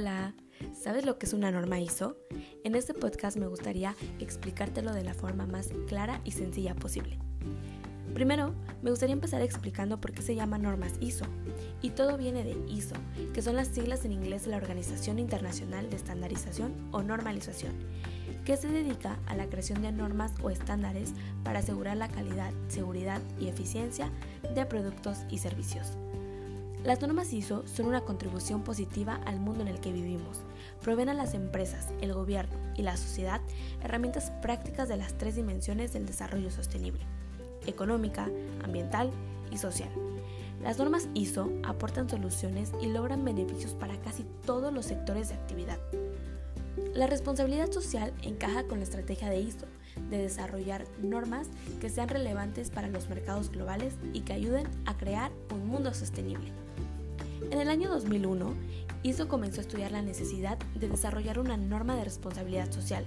Hola, ¿sabes lo que es una norma ISO? En este podcast me gustaría explicártelo de la forma más clara y sencilla posible. Primero, me gustaría empezar explicando por qué se llama normas ISO. Y todo viene de ISO, que son las siglas en inglés de la Organización Internacional de Estandarización o Normalización, que se dedica a la creación de normas o estándares para asegurar la calidad, seguridad y eficiencia de productos y servicios. Las normas ISO son una contribución positiva al mundo en el que vivimos. Proveen a las empresas, el gobierno y la sociedad herramientas prácticas de las tres dimensiones del desarrollo sostenible, económica, ambiental y social. Las normas ISO aportan soluciones y logran beneficios para casi todos los sectores de actividad. La responsabilidad social encaja con la estrategia de ISO de desarrollar normas que sean relevantes para los mercados globales y que ayuden a crear un mundo sostenible. En el año 2001, ISO comenzó a estudiar la necesidad de desarrollar una norma de responsabilidad social,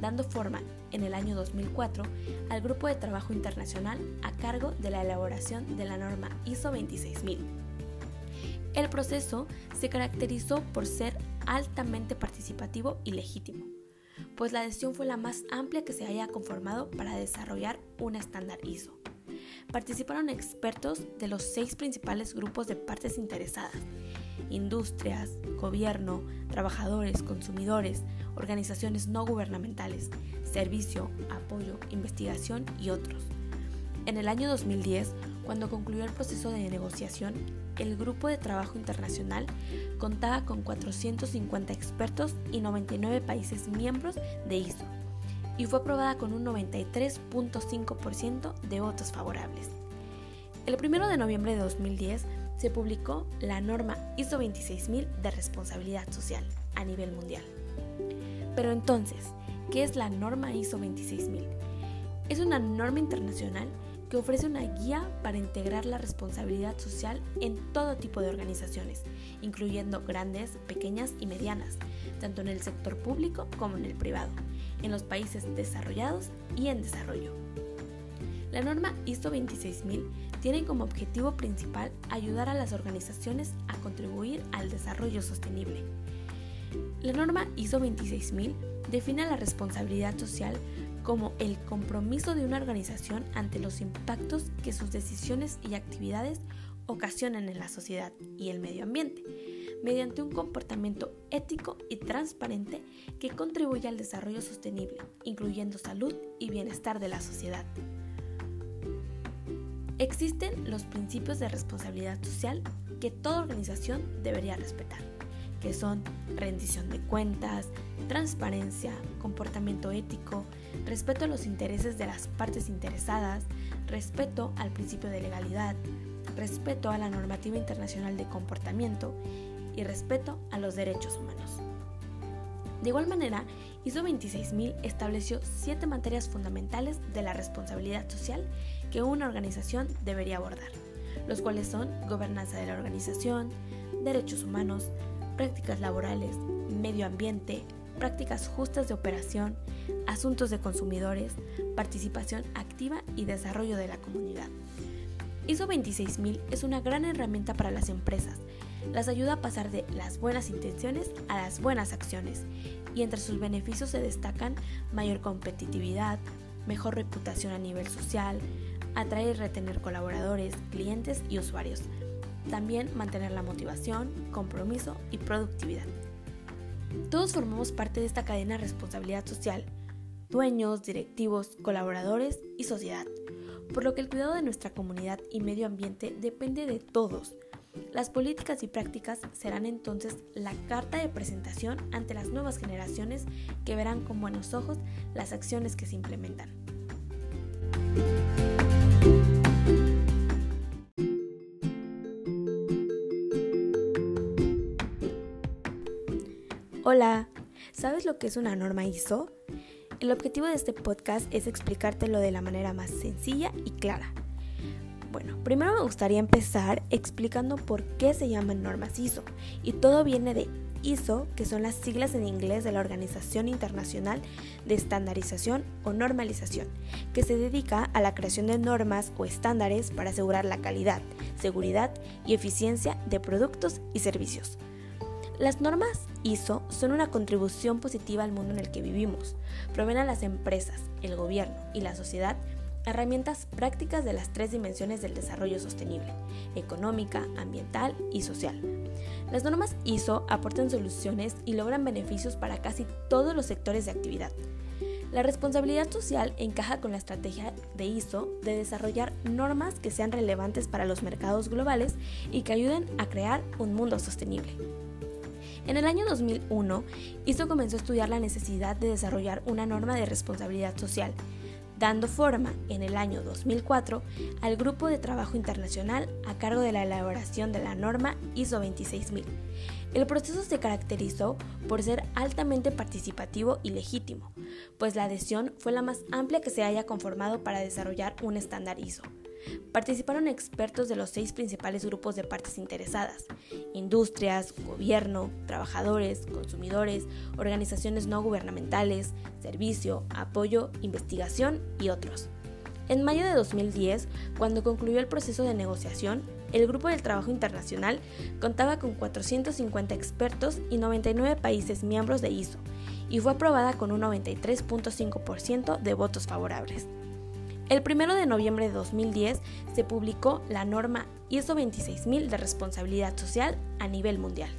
dando forma en el año 2004 al Grupo de Trabajo Internacional a cargo de la elaboración de la norma ISO 26000. El proceso se caracterizó por ser altamente participativo y legítimo, pues la adhesión fue la más amplia que se haya conformado para desarrollar un estándar ISO. Participaron expertos de los seis principales grupos de partes interesadas, industrias, gobierno, trabajadores, consumidores, organizaciones no gubernamentales, servicio, apoyo, investigación y otros. En el año 2010, cuando concluyó el proceso de negociación, el Grupo de Trabajo Internacional contaba con 450 expertos y 99 países miembros de ISO y fue aprobada con un 93.5% de votos favorables. El 1 de noviembre de 2010 se publicó la norma ISO 26000 de responsabilidad social a nivel mundial. Pero entonces, ¿qué es la norma ISO 26000? Es una norma internacional que ofrece una guía para integrar la responsabilidad social en todo tipo de organizaciones, incluyendo grandes, pequeñas y medianas, tanto en el sector público como en el privado, en los países desarrollados y en desarrollo. La norma ISO 26000 tiene como objetivo principal ayudar a las organizaciones a contribuir al desarrollo sostenible. La norma ISO 26000 define la responsabilidad social como el compromiso de una organización ante los impactos que sus decisiones y actividades ocasionan en la sociedad y el medio ambiente, mediante un comportamiento ético y transparente que contribuya al desarrollo sostenible, incluyendo salud y bienestar de la sociedad. Existen los principios de responsabilidad social que toda organización debería respetar, que son rendición de cuentas, transparencia, comportamiento ético, respeto a los intereses de las partes interesadas, respeto al principio de legalidad, respeto a la normativa internacional de comportamiento y respeto a los derechos humanos. De igual manera, ISO 26000 estableció siete materias fundamentales de la responsabilidad social que una organización debería abordar, los cuales son gobernanza de la organización, derechos humanos, prácticas laborales, medio ambiente, prácticas justas de operación, asuntos de consumidores, participación activa y desarrollo de la comunidad. ISO 26000 es una gran herramienta para las empresas. Las ayuda a pasar de las buenas intenciones a las buenas acciones y entre sus beneficios se destacan mayor competitividad, mejor reputación a nivel social, atraer y retener colaboradores, clientes y usuarios. También mantener la motivación, compromiso y productividad. Todos formamos parte de esta cadena de responsabilidad social, dueños, directivos, colaboradores y sociedad, por lo que el cuidado de nuestra comunidad y medio ambiente depende de todos. Las políticas y prácticas serán entonces la carta de presentación ante las nuevas generaciones que verán con buenos ojos las acciones que se implementan. Hola, ¿sabes lo que es una norma ISO? El objetivo de este podcast es explicártelo de la manera más sencilla y clara. Bueno, primero me gustaría empezar explicando por qué se llaman normas ISO. Y todo viene de ISO, que son las siglas en inglés de la Organización Internacional de Estandarización o Normalización, que se dedica a la creación de normas o estándares para asegurar la calidad, seguridad y eficiencia de productos y servicios. Las normas ISO son una contribución positiva al mundo en el que vivimos. Proveen a las empresas, el gobierno y la sociedad herramientas prácticas de las tres dimensiones del desarrollo sostenible, económica, ambiental y social. Las normas ISO aportan soluciones y logran beneficios para casi todos los sectores de actividad. La responsabilidad social encaja con la estrategia de ISO de desarrollar normas que sean relevantes para los mercados globales y que ayuden a crear un mundo sostenible. En el año 2001, ISO comenzó a estudiar la necesidad de desarrollar una norma de responsabilidad social dando forma en el año 2004 al Grupo de Trabajo Internacional a cargo de la elaboración de la norma ISO 26000. El proceso se caracterizó por ser altamente participativo y legítimo, pues la adhesión fue la más amplia que se haya conformado para desarrollar un estándar ISO. Participaron expertos de los seis principales grupos de partes interesadas, industrias, gobierno, trabajadores, consumidores, organizaciones no gubernamentales, servicio, apoyo, investigación y otros. En mayo de 2010, cuando concluyó el proceso de negociación, el Grupo del Trabajo Internacional contaba con 450 expertos y 99 países miembros de ISO, y fue aprobada con un 93.5% de votos favorables. El 1 de noviembre de 2010 se publicó la norma ISO 26000 de responsabilidad social a nivel mundial.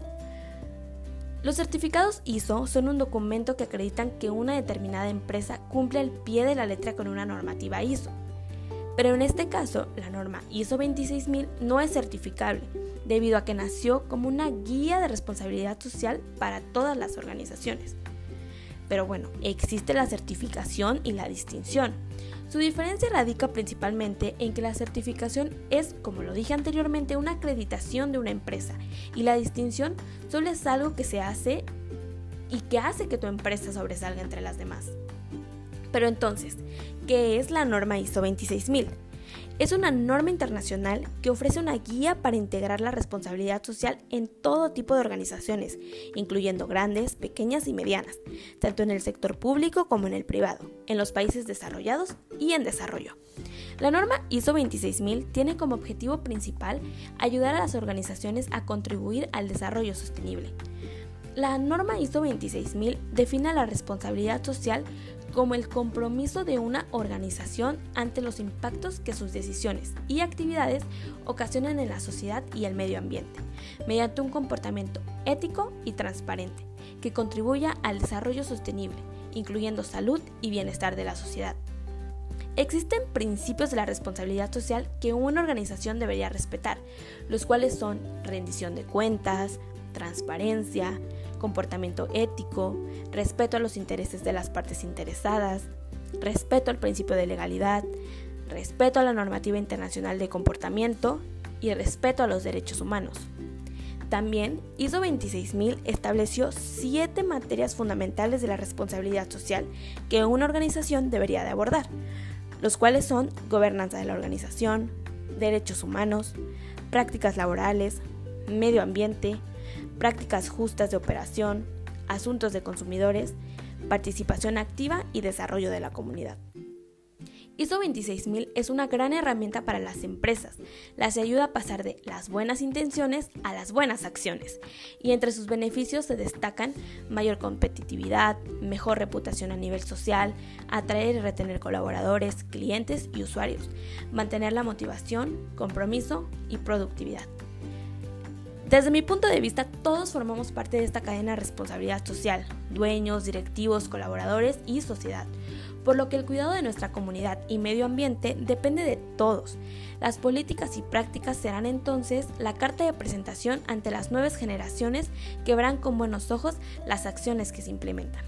Los certificados ISO son un documento que acreditan que una determinada empresa cumple al pie de la letra con una normativa ISO. Pero en este caso, la norma ISO 26000 no es certificable, debido a que nació como una guía de responsabilidad social para todas las organizaciones. Pero bueno, existe la certificación y la distinción. Su diferencia radica principalmente en que la certificación es, como lo dije anteriormente, una acreditación de una empresa y la distinción solo es algo que se hace y que hace que tu empresa sobresalga entre las demás. Pero entonces, ¿qué es la norma ISO 26000? Es una norma internacional que ofrece una guía para integrar la responsabilidad social en todo tipo de organizaciones, incluyendo grandes, pequeñas y medianas, tanto en el sector público como en el privado, en los países desarrollados y en desarrollo. La norma ISO 26000 tiene como objetivo principal ayudar a las organizaciones a contribuir al desarrollo sostenible. La norma ISO 26000 define la responsabilidad social como el compromiso de una organización ante los impactos que sus decisiones y actividades ocasionan en la sociedad y el medio ambiente, mediante un comportamiento ético y transparente que contribuya al desarrollo sostenible, incluyendo salud y bienestar de la sociedad. Existen principios de la responsabilidad social que una organización debería respetar, los cuales son rendición de cuentas, transparencia, comportamiento ético, respeto a los intereses de las partes interesadas, respeto al principio de legalidad, respeto a la normativa internacional de comportamiento y respeto a los derechos humanos. También ISO 26000 estableció siete materias fundamentales de la responsabilidad social que una organización debería de abordar, los cuales son gobernanza de la organización, derechos humanos, prácticas laborales, medio ambiente, prácticas justas de operación, asuntos de consumidores, participación activa y desarrollo de la comunidad. ISO 26000 es una gran herramienta para las empresas. Las ayuda a pasar de las buenas intenciones a las buenas acciones. Y entre sus beneficios se destacan mayor competitividad, mejor reputación a nivel social, atraer y retener colaboradores, clientes y usuarios, mantener la motivación, compromiso y productividad. Desde mi punto de vista, todos formamos parte de esta cadena de responsabilidad social, dueños, directivos, colaboradores y sociedad, por lo que el cuidado de nuestra comunidad y medio ambiente depende de todos. Las políticas y prácticas serán entonces la carta de presentación ante las nuevas generaciones que verán con buenos ojos las acciones que se implementan.